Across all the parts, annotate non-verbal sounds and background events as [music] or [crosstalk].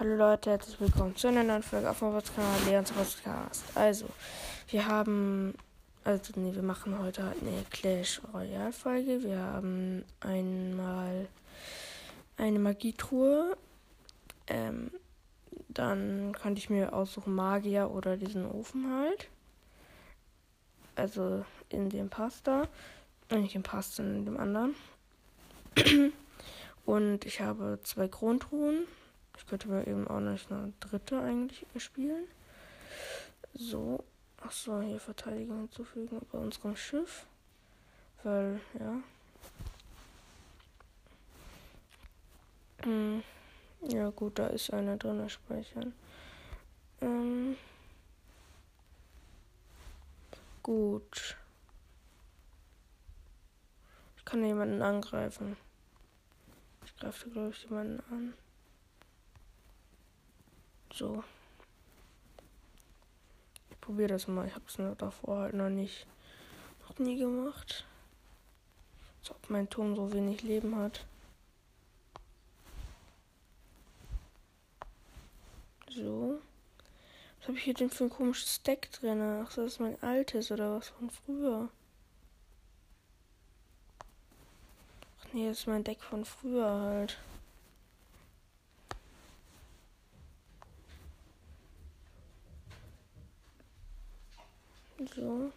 Hallo Leute, herzlich willkommen zu einer neuen Folge auf meinem Kanal Leons Podcast. Also, wir haben, also nee, wir machen heute halt eine Clash Royale Folge. Wir haben einmal eine Magietruhe. Ähm, dann kann ich mir aussuchen Magier oder diesen Ofen halt. Also in dem Pasta. Nicht im Pasta, in dem anderen. [clears throat] Und ich habe zwei Grundruhen. Ich könnte mir eben auch noch eine dritte eigentlich spielen. So. Achso, hier Verteidigung hinzufügen bei unserem Schiff. Weil, ja. Hm. Ja gut, da ist einer drin, speichern. Ähm. Gut. Ich kann jemanden angreifen. Ich greife, glaube ich, jemanden an. So. Ich probiere das mal. Ich habe es davor halt noch nicht, noch nie gemacht. Als ob mein Turm so wenig Leben hat. So. Was habe ich hier denn für ein komisches Deck drin? Ach, das ist mein altes oder was von früher. Ach nee, das ist mein Deck von früher halt. So.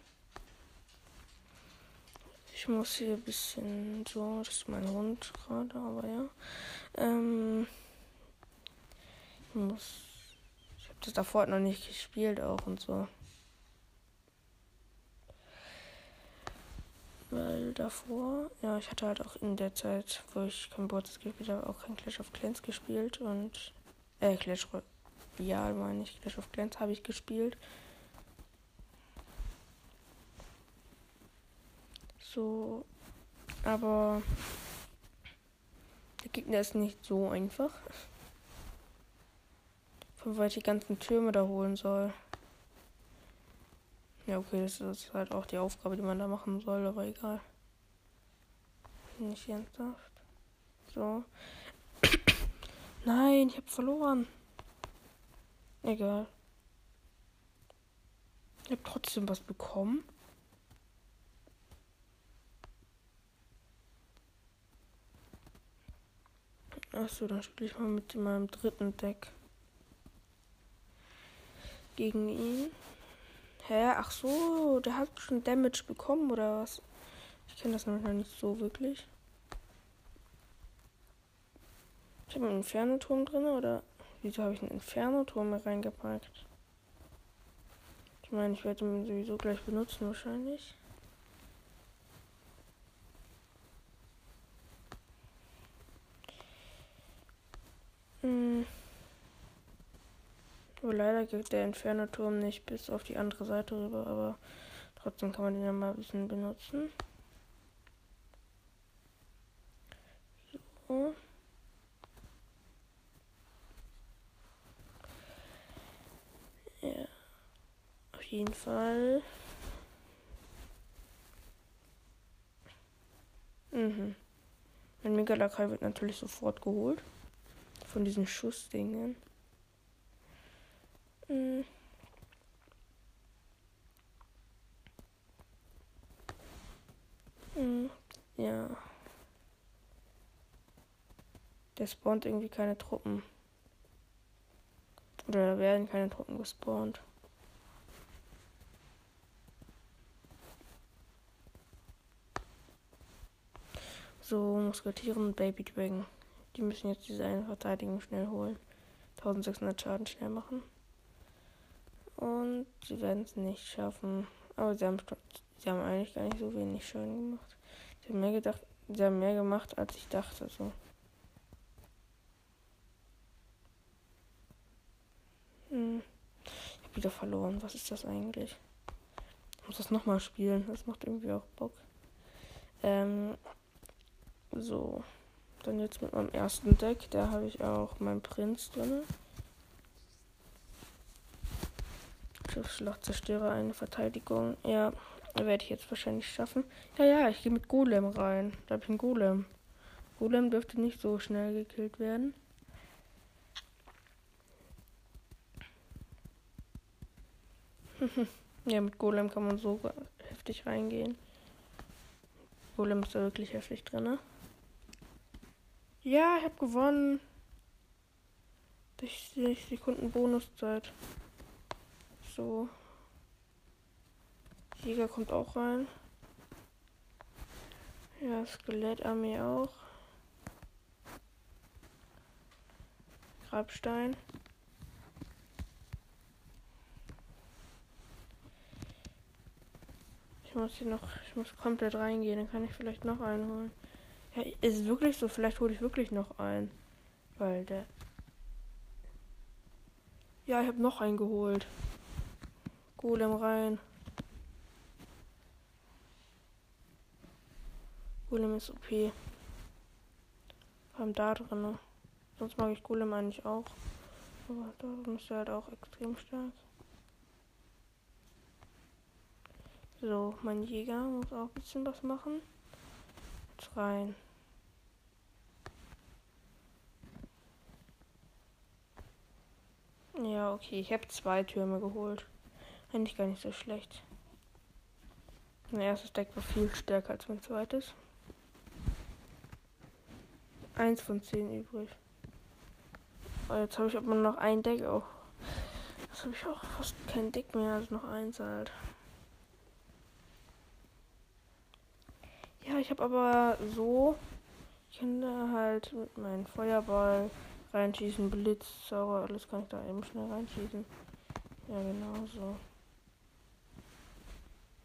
Ich muss hier ein bisschen so, das ist mein Hund gerade, aber ja. Ähm, ich muss. Ich habe das davor noch nicht gespielt auch und so. Weil davor, ja, ich hatte halt auch in der Zeit, wo ich kein Boards gespielt habe, auch kein Clash of Clans gespielt und äh, Clash Royale meine ich, Clash of Clans habe ich gespielt. So. Aber der Gegner ist nicht so einfach. Von weil ich die ganzen Türme da holen soll. Ja, okay, das ist halt auch die Aufgabe, die man da machen soll, aber egal. Nicht ernsthaft. So. [coughs] Nein, ich hab verloren. Egal. Ich hab trotzdem was bekommen. Achso, dann spiele ich mal mit meinem dritten Deck gegen ihn. Hä? Ach so, der hat schon Damage bekommen oder was? Ich kenne das noch nicht so wirklich. Ich habe einen Inferno-Turm drin oder wieso habe ich einen Inferno-Turm reingepackt? Ich meine, ich werde ihn sowieso gleich benutzen wahrscheinlich. Hm. Aber leider geht der Inferno-Turm nicht bis auf die andere Seite rüber, aber trotzdem kann man den ja mal ein bisschen benutzen. So. Ja. Auf jeden Fall. Mhm. Mein Megalakai wird natürlich sofort geholt von diesen Schussdingen. Hm. Hm. Ja. Der spawnt irgendwie keine Truppen. Oder werden keine Truppen gespawnt. So, Musketieren Baby Dragon. Die müssen jetzt diese eine Verteidigung schnell holen. 1600 Schaden schnell machen. Und sie werden es nicht schaffen. Aber sie haben, sie haben eigentlich gar nicht so wenig Schaden gemacht. Sie haben mehr gedacht, sie haben mehr gemacht, als ich dachte. So. Hm. Ich habe wieder verloren. Was ist das eigentlich? Ich muss das nochmal spielen. Das macht irgendwie auch Bock. Ähm, so. Dann jetzt mit meinem ersten Deck. Da habe ich auch meinen Prinz drin. Schiffsschlachtzerstörer, eine Verteidigung. Ja, werde ich jetzt wahrscheinlich schaffen. Ja, ja, ich gehe mit Golem rein. Da habe ich einen Golem. Golem dürfte nicht so schnell gekillt werden. [laughs] ja, mit Golem kann man so heftig reingehen. Golem ist da wirklich heftig drin, ne? Ja, ich habe gewonnen. Durch 60 Sekunden Bonuszeit. So. Jäger kommt auch rein. Ja, Skelettarmee auch. Grabstein. Ich muss hier noch, ich muss komplett reingehen, dann kann ich vielleicht noch einen holen. Ja, ist wirklich so, vielleicht hole ich wirklich noch einen. Weil der. Ja, ich habe noch einen geholt. Golem rein. Golem ist OP. Vor allem da drin. Sonst mag ich Golem eigentlich auch. Aber da ist er halt auch extrem stark. So, mein Jäger muss auch ein bisschen was machen. Rein. Ja, okay, ich habe zwei Türme geholt. Eigentlich gar nicht so schlecht. Mein erstes Deck war viel stärker als mein zweites. Eins von zehn übrig. Aber jetzt habe ich aber noch ein Deck auch. Jetzt habe ich auch fast kein Deck mehr, also noch eins halt. Ja, ich habe aber so. Ich kann da halt mit meinem Feuerball reinschießen, Blitz, Zauber, alles kann ich da eben schnell reinschießen. Ja, genau so.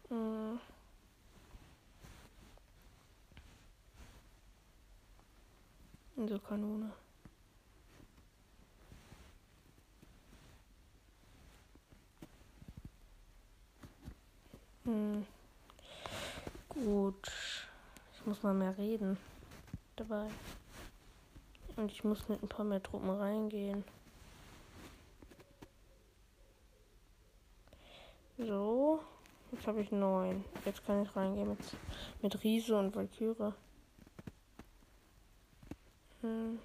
Hm. So Kanone. Hm. Gut. Ich muss mal mehr reden dabei. Und ich muss mit ein paar mehr Truppen reingehen. So. Jetzt habe ich neun. Jetzt kann ich reingehen mit, mit Riese und Valkyrie. Hm.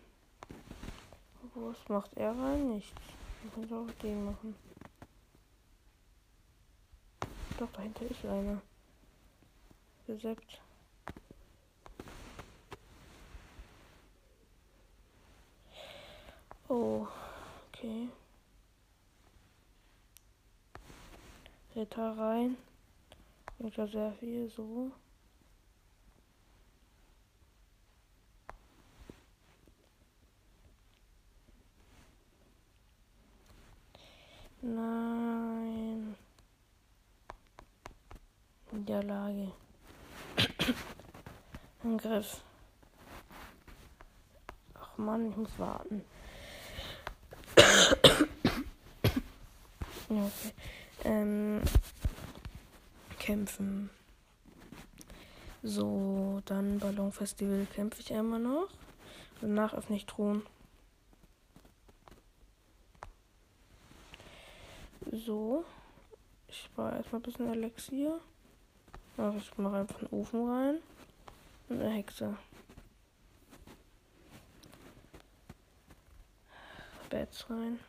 Was macht er rein? Nichts. Ich kann auch den machen. Doch, dahinter ist einer. Gesäppt. Oh, okay. Ritter rein. Ich ja sehr viel so. Nein. Niederlage. [coughs] Angriff. Ach man, ich muss warten. Okay. Ähm, kämpfen. So, dann Ballonfestival kämpfe ich einmal noch. Danach öffne ich Thron. So. Ich war erstmal ein bisschen Elixier. Also ich mache einfach einen Ofen rein. Und eine Hexe. Bats rein.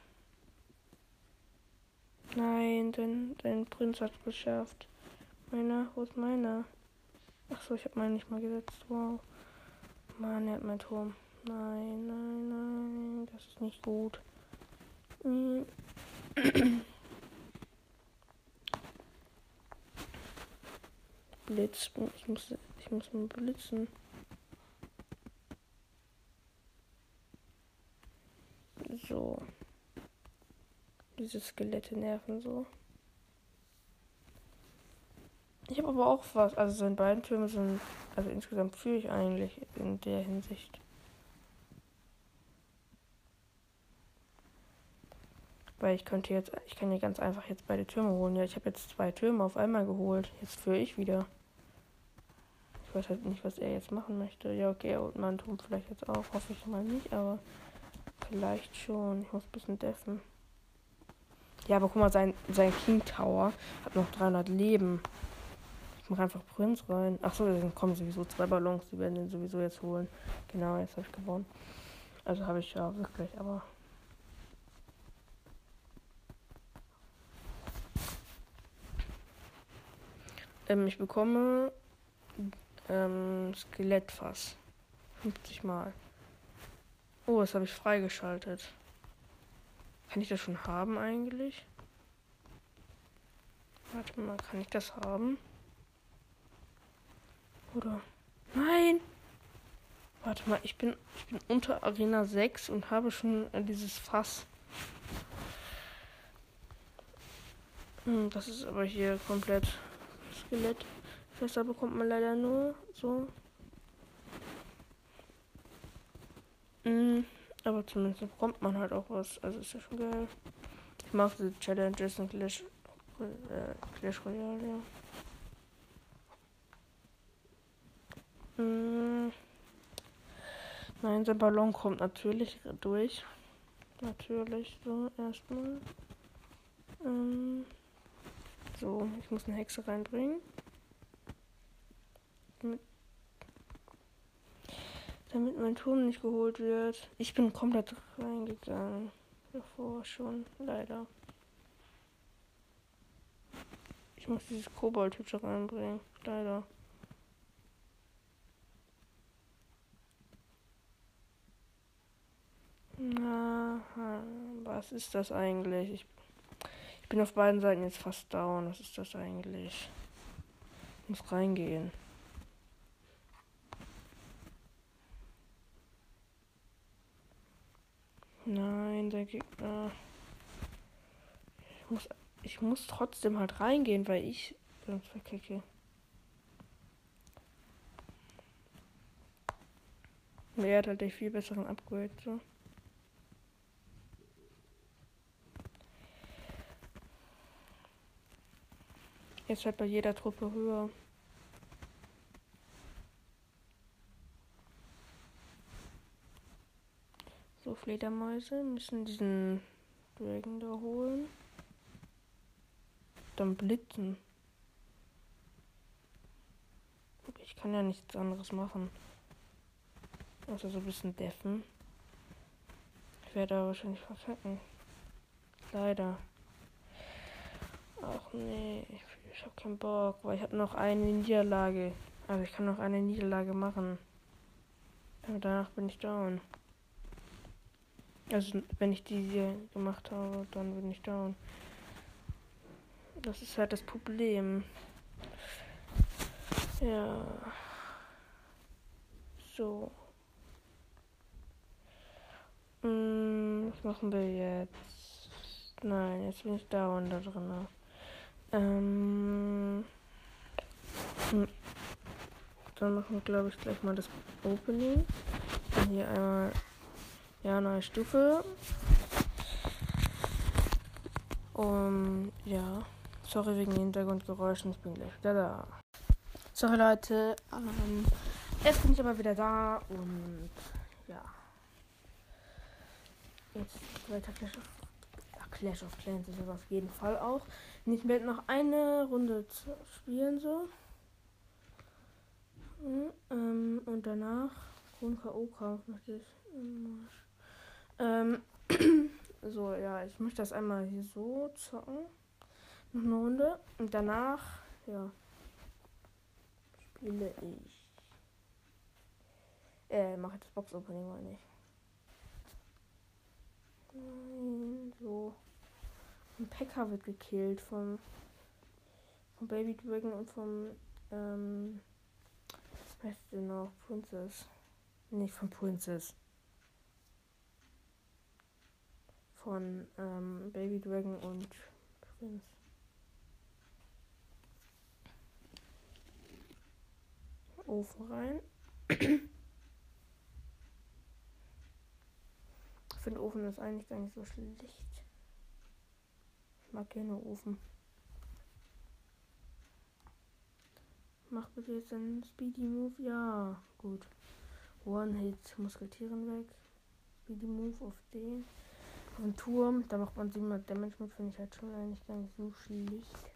Nein, dein, dein Prinz hat geschafft. Meiner, wo ist meiner? Achso, ich habe meinen nicht mal gesetzt. Wow. Mann, er hat meinen Turm. Nein, nein, nein. Das ist nicht gut. Blitz. Ich muss, ich muss mal blitzen. So. Diese Skelette nerven so. Ich habe aber auch was. Also seine beiden Türme sind. Also insgesamt fühle ich eigentlich in der Hinsicht. Weil ich könnte jetzt. Ich kann ja ganz einfach jetzt beide Türme holen. Ja, ich habe jetzt zwei Türme auf einmal geholt. Jetzt führe ich wieder. Ich weiß halt nicht, was er jetzt machen möchte. Ja, okay, holt meinen Turm vielleicht jetzt auch. Hoffe ich mal nicht, aber vielleicht schon. Ich muss ein bisschen deffen. Ja, aber guck mal, sein, sein King Tower hat noch 300 Leben. Ich mache einfach Prinz rein. Achso, dann kommen sowieso zwei Ballons. Die werden den sowieso jetzt holen. Genau, jetzt habe ich gewonnen. Also habe ich ja wirklich, aber. Ähm, ich bekomme ähm, Skelettfass. 50 Mal. Oh, das habe ich freigeschaltet. Kann ich das schon haben eigentlich? Warte mal, kann ich das haben? Oder? Nein! Warte mal, ich bin, ich bin unter Arena 6 und habe schon äh, dieses Fass. Hm, das ist aber hier komplett Skelett. Fester bekommt man leider nur so. Hm, aber zumindest bekommt man halt auch was. Also ist ja schon geil. Ich mag diese Challenges in Clash, äh, Clash Royale, ja. Hm. Nein, der Ballon kommt natürlich durch. Natürlich, so erstmal. Ähm, so, ich muss eine Hexe reinbringen. Damit, damit mein Turm nicht geholt wird. Ich bin komplett reingegangen. Davor schon, leider. Ich muss dieses Kobold-Hütte reinbringen. Leider. Na, was ist das eigentlich? Ich, ich bin auf beiden Seiten jetzt fast down. Was ist das eigentlich? Ich muss reingehen. Nein, der Gegner. Ich muss, ich muss trotzdem halt reingehen, weil ich sonst verkacke. Er hat halt den viel besseren Upgrade, so. Jetzt halt bei jeder Truppe höher. So, Fledermäuse müssen diesen Dragon da holen. Dann blitzen. Ich kann ja nichts anderes machen. Also so ein bisschen deffen. Ich werde da wahrscheinlich verkacken. Leider. Ach nee, ich habe keinen Bock, weil ich habe noch eine Niederlage. Also ich kann noch eine Niederlage machen. Aber danach bin ich down. Also wenn ich die gemacht habe, dann bin ich down. Das ist halt das Problem. Ja. So. Hm, was machen wir jetzt? Nein, jetzt bin ich down da drin. Ähm, hm. Dann machen wir, glaube ich, gleich mal das Opening. Dann hier einmal, ja, neue Stufe. Und ja, sorry wegen Hintergrundgeräuschen, ich bin gleich wieder da. Sorry Leute, ähm, jetzt bin ich aber wieder da und ja. Jetzt weiter Clash of, ja, Clash of Clans ist es auf jeden Fall auch. Ich werde noch eine Runde spielen so. Hm, ähm, und danach Grund K.O.-Kampf möchte ich. Ähm, [clears throat] so, ja, ich möchte das einmal hier so zocken. Noch eine Runde. Und danach, ja, spiele ich. Äh, mache das Box-Opening mal nicht. Nein, so. Ein Pekka wird gekillt vom, vom Baby Dragon und vom, ähm, was denn noch? Princess. Nicht von Princess. Von, ähm, Baby Dragon und Prince. Ofen rein. ich finde Ofen ist eigentlich gar nicht so schlecht mag gerne Ofen. Mach bitte jetzt einen Speedy Move. Ja, gut. One Hit Musketieren weg. Speedy Move auf den. Auf den Turm. Da macht man 700 Damage mit. Finde ich halt schon eigentlich gar nicht so schlecht.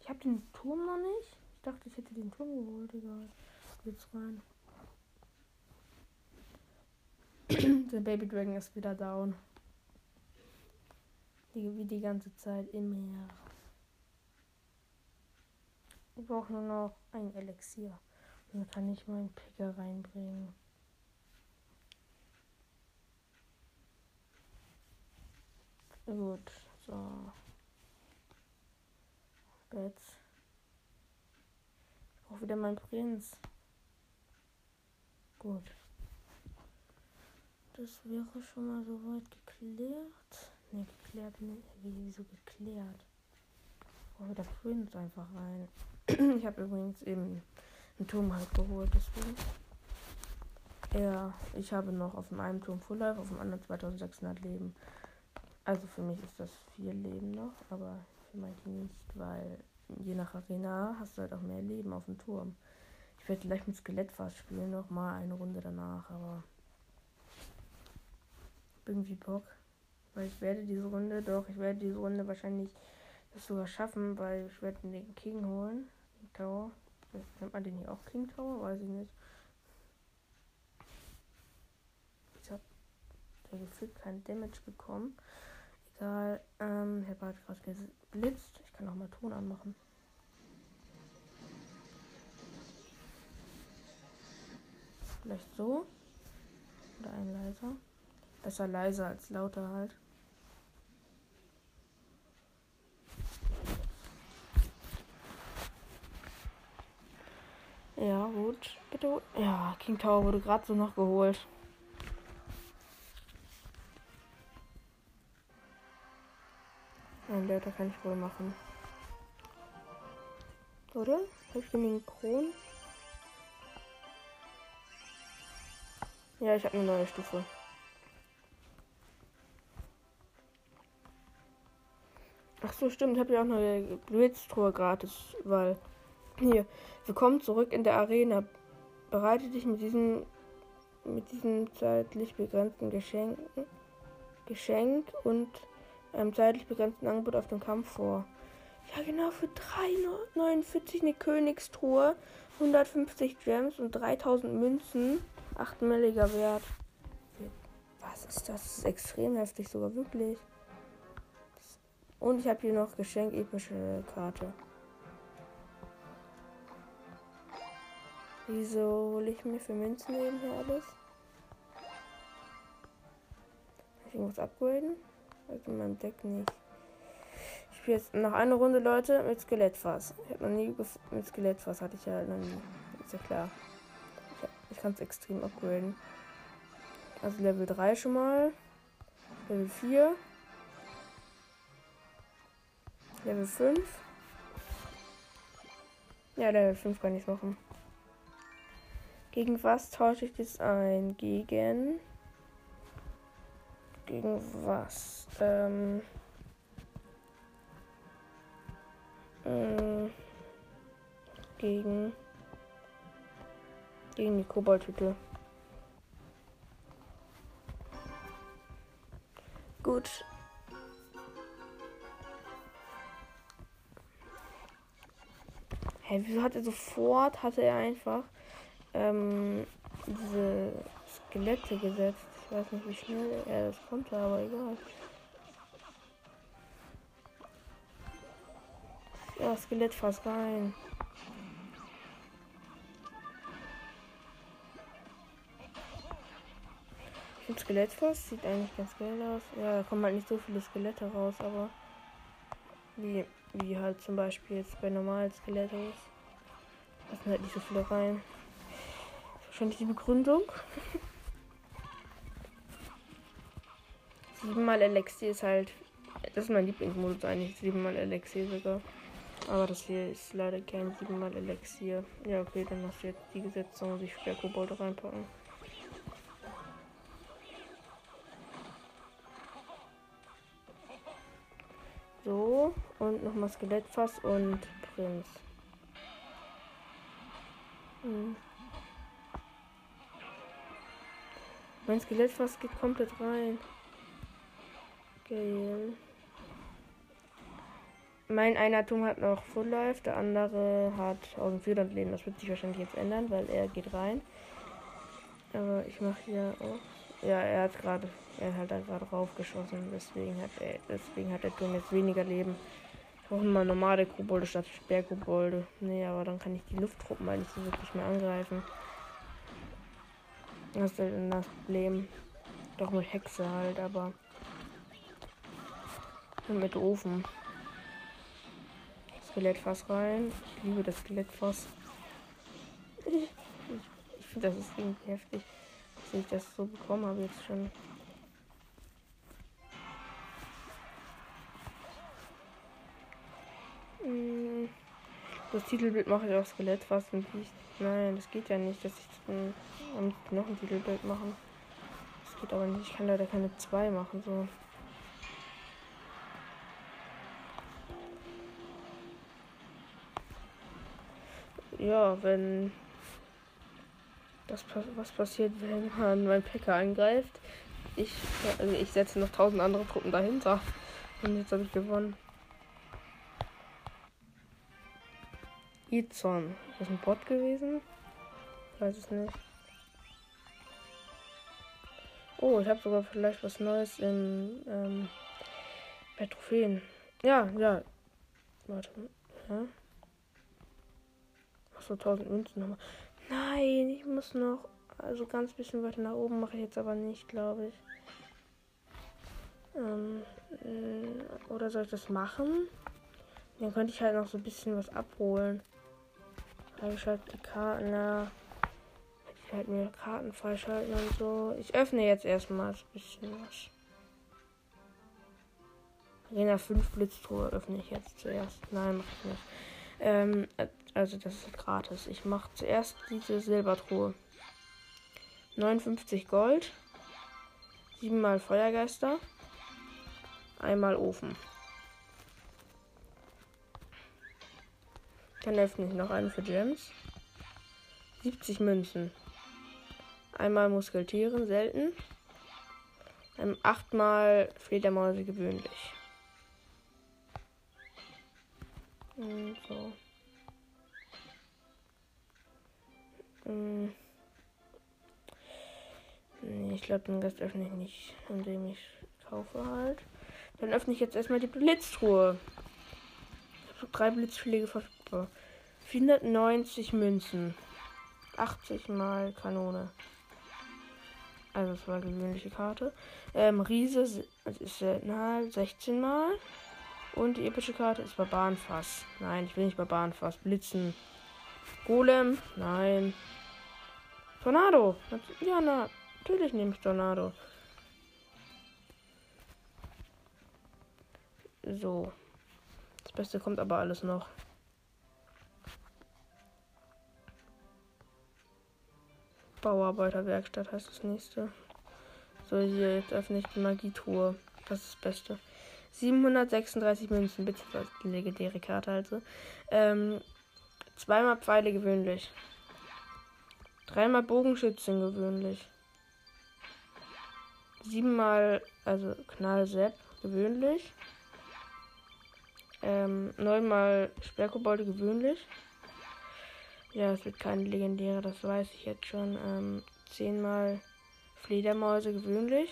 Ich habe den Turm noch nicht. Ich dachte, ich hätte den Turm geholt. Egal. Jetzt rein. [clears throat] Der Baby Dragon ist wieder down. Die, wie die ganze Zeit im Meer. Ich brauche nur noch ein Elixier. Dann kann ich meinen Picker reinbringen. Gut, so. Jetzt. Ich brauche wieder meinen Prinz. Gut. Das wäre schon mal soweit geklärt. Ne, geklärt, ne, wieso geklärt? Ich brauche wieder Prinz einfach rein. [clears throat] ich habe übrigens eben einen Turm halt geholt, deswegen. Ja, ich habe noch auf dem einen Turm Full Life, auf dem anderen 2600 Leben. Also für mich ist das vier Leben noch, aber für manche nicht, weil je nach Arena hast du halt auch mehr Leben auf dem Turm. Ich werde gleich mit Skelettfass spielen, noch mal eine Runde danach, aber irgendwie Bock. Weil ich werde diese Runde, doch, ich werde diese Runde wahrscheinlich das sogar schaffen, weil ich werde den King holen. Den Tower. Nennt man den hier auch King Tower? Weiß ich nicht. Ich habe gefühlt kein Damage bekommen. Egal. Ähm, ich habe halt gerade geblitzt. Ich kann auch mal Ton anmachen. Vielleicht so. Oder ein leiser. Besser leiser als lauter halt. Ja, gut. Bitte. Ja, King Tower wurde gerade so noch geholt. Leiter kann ich wohl machen. Oder? Habe ich genügend Kronen? Ja, ich habe eine neue Stufe. Ach so, stimmt. Ich habe ja auch noch eine Blitztruhe gratis, weil hier, willkommen zurück in der Arena. Bereite dich mit diesem mit diesem zeitlich begrenzten Geschenk, Geschenk und einem zeitlich begrenzten Angebot auf den Kampf vor. Ja, genau, für 3,49 eine Königstruhe, 150 Gems und 3000 Münzen, 8 milliger Wert. Was ist das? Das ist extrem heftig, sogar wirklich. Und ich habe hier noch Geschenk epische Karte. Wieso hole ich mir für Münzen eben hier alles? Ich irgendwas upgraden? Also in meinem Deck nicht. Ich spiele jetzt noch eine Runde, Leute, mit Skelettfass. Ich habe noch nie mit Skelettfass hatte ich ja noch nie. Ist ja klar. Ich, ich kann es extrem upgraden. Also Level 3 schon mal. Level 4. Level 5. Ja, Level 5 kann ich machen. Gegen was tausche ich das ein? Gegen. Gegen was? Ähm. Äh, gegen. Gegen die Koboldhütte. Gut. Hä, hey, wieso hat er sofort, hatte er einfach ähm, diese Skelette gesetzt? Ich weiß nicht, wie schnell er das konnte, aber egal. Ja, Skelett fast rein. Ich finde Skelettfass sieht eigentlich ganz geil aus. Ja, da kommen halt nicht so viele Skelette raus, aber wie, wie halt zum Beispiel jetzt bei normalen Skeletten. Da sind halt nicht so viele rein. Wahrscheinlich die Begründung. [laughs] Siebenmal Elixier ist halt. Das ist mein Lieblingsmodus eigentlich. Siebenmal Elixier sogar. Aber das hier ist leider kein siebenmal Elixier. Ja, okay, dann hast du jetzt die gesetzt, dann muss ich wieder Kobold reinpacken. So, und nochmal Skelettfass und Prinz. Hm. Mein Skelettfass geht komplett rein. Geil. Mein einer Turm hat noch Full Life, der andere hat 1400 Leben. Das wird sich wahrscheinlich jetzt ändern, weil er geht rein. Aber ich mache hier auch. Ja, er hat gerade, er hat da gerade raufgeschossen, deswegen hat er, deswegen hat der Turm jetzt weniger Leben. brauche mal normale Kobolde statt Sperrkobolde. Nee, aber dann kann ich die Lufttruppen mal nicht so wirklich mehr angreifen. Das ist halt das Problem. Doch mit Hexe halt, aber. Und mit Ofen. Skelettfass rein. Ich liebe das Skelettfass. Ich, finde, das ist irgendwie heftig, dass ich das so bekommen habe jetzt schon. Hm. Das Titelbild mache ich auch Skelettfass und ich. Nein, das geht ja nicht, dass ich ähm, noch ein Titelbild machen. Das geht aber nicht. Ich kann leider keine zwei machen so. Ja, wenn das was passiert, wenn man mein Packer angreift. Ich, also ich setze noch tausend andere Truppen dahinter. Und jetzt habe ich gewonnen. Izon. Ist das ein Bot gewesen? Ich weiß es nicht. Oh, ich habe sogar vielleicht was Neues in ähm, bei Trophäen. Ja, ja. Warte. Ja. Achso, 1000 Münzen nochmal. Nein, ich muss noch. Also ganz bisschen weiter nach oben mache ich jetzt aber nicht, glaube ich. Ähm, äh, oder soll ich das machen? Dann könnte ich halt noch so ein bisschen was abholen. Freigeschaltet die Karten, ja. Ich halt mir Karten freischalten und so. Ich öffne jetzt erstmal ein bisschen was. Arena 5 Blitztruhe öffne ich jetzt zuerst. Nein, mach ich nicht. Ähm, also das ist gratis. Ich mache zuerst diese Silbertruhe. 59 Gold. 7 mal Feuergeister. Einmal Ofen. Dann öffne ich noch einen für Gems. 70 Münzen. Einmal Muskeltieren, selten. Ähm, achtmal Fledermäuse gewöhnlich. Und so. Hm. Nee, ich glaube, den Rest öffne ich nicht, indem ich kaufe halt. Dann öffne ich jetzt erstmal die Blitztruhe. Ich habe drei Blitzpflege verfügbar. 490 Münzen. 80 mal Kanone. Also das war eine gewöhnliche Karte. Ähm, Riese ist selten 16 mal. Und die epische Karte ist Barbarenfass. Nein, ich will nicht Barbarenfass. Blitzen. Golem. Nein. Tornado. Ja, na, natürlich nehme ich Tornado. So. Das Beste kommt aber alles noch. Bauarbeiterwerkstatt heißt das nächste. So, hier, jetzt öffne ich die Magietruhe. Das ist das Beste. 736 Münzen, beziehungsweise die legendäre Karte also. Ähm, zweimal Pfeile gewöhnlich. Dreimal Bogenschützen gewöhnlich. Siebenmal, also Knallsepp gewöhnlich. Ähm, neunmal Sperrkobolde gewöhnlich. Ja, es wird keine legendäre, das weiß ich jetzt schon. Ähm, zehnmal Fledermäuse gewöhnlich.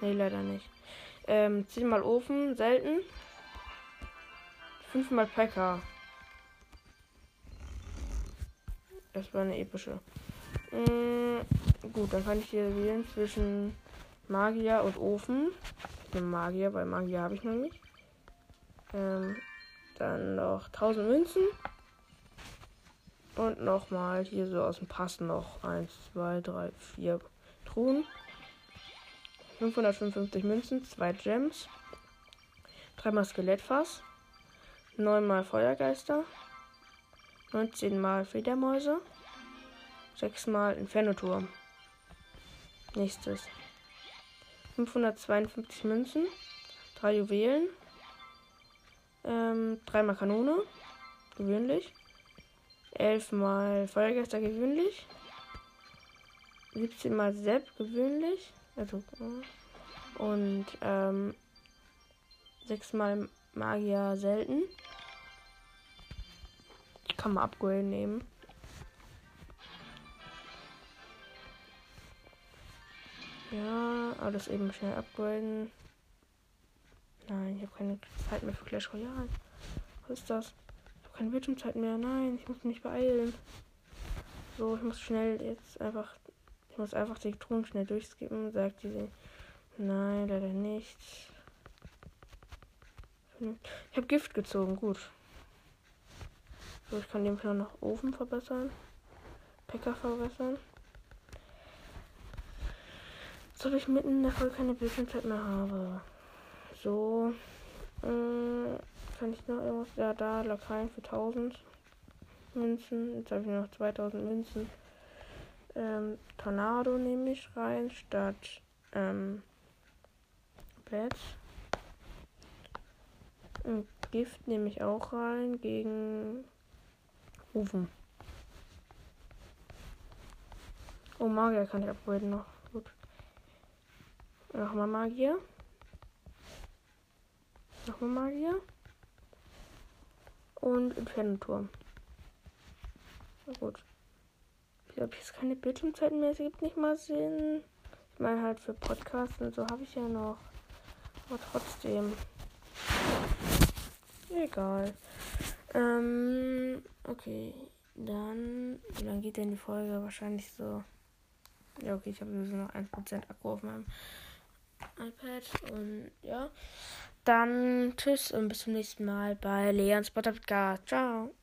Nee, leider nicht. Ähm, zehnmal Ofen, selten. Fünfmal Packer. Das war eine epische. Mm, gut, dann kann ich hier wählen zwischen Magier und Ofen. Ich nehme Magier, weil Magier habe ich noch nicht. Ähm, dann noch 1000 Münzen. Und nochmal hier so aus dem Pass noch 1, 2, 3, 4 Truhen. 555 Münzen, 2 Gems. 3 mal Skelettfass. 9 mal Feuergeister. 19 mal Fledermäuse. Sechsmal Inferno-Turm. Nächstes. 552 Münzen. Drei Juwelen. Ähm, dreimal Kanone. Gewöhnlich. Elfmal Feuergeister gewöhnlich. 17 mal Sepp gewöhnlich. Also, und ähm, 6 mal Magier selten. Kann man upgraden nehmen. Ja, alles eben schnell upgraden. Nein, ich habe keine Zeit mehr für Clash Royale. Was ist das? Ich habe keine Bildschirmzeit mehr. Nein, ich muss mich beeilen. So, ich muss schnell jetzt einfach. Ich muss einfach die Ton schnell durchskippen. Sagt diese. Nein, leider nicht. Ich habe Gift gezogen, gut. So, ich kann den Plan nach Ofen verbessern. Packer verbessern. Jetzt ich mitten in der Folge keine Bildschirmzeit mehr habe. So. Äh, kann ich noch irgendwas? Ja, da, Lakaien für 1000 Münzen. Jetzt habe ich noch 2000 Münzen. Ähm, Tornado nehme ich rein statt ähm, Bett. Und Gift nehme ich auch rein gegen Ofen. Oh, Magier kann ich upgraden noch. Gut. Nochmal Magier. Nochmal Magier. Und Inferno-Turm. Gut. Glaube, jetzt keine Bildschirmzeiten mehr. Es gibt nicht mal Sinn. Ich meine halt für Podcasts und so habe ich ja noch. Aber trotzdem. Egal. Ähm, okay. Dann, wie lange geht denn die Folge? Wahrscheinlich so. Ja, okay, ich habe sowieso noch 1% Akku auf meinem iPad. Und ja. Dann tschüss und bis zum nächsten Mal bei Leons Podcast. Ciao.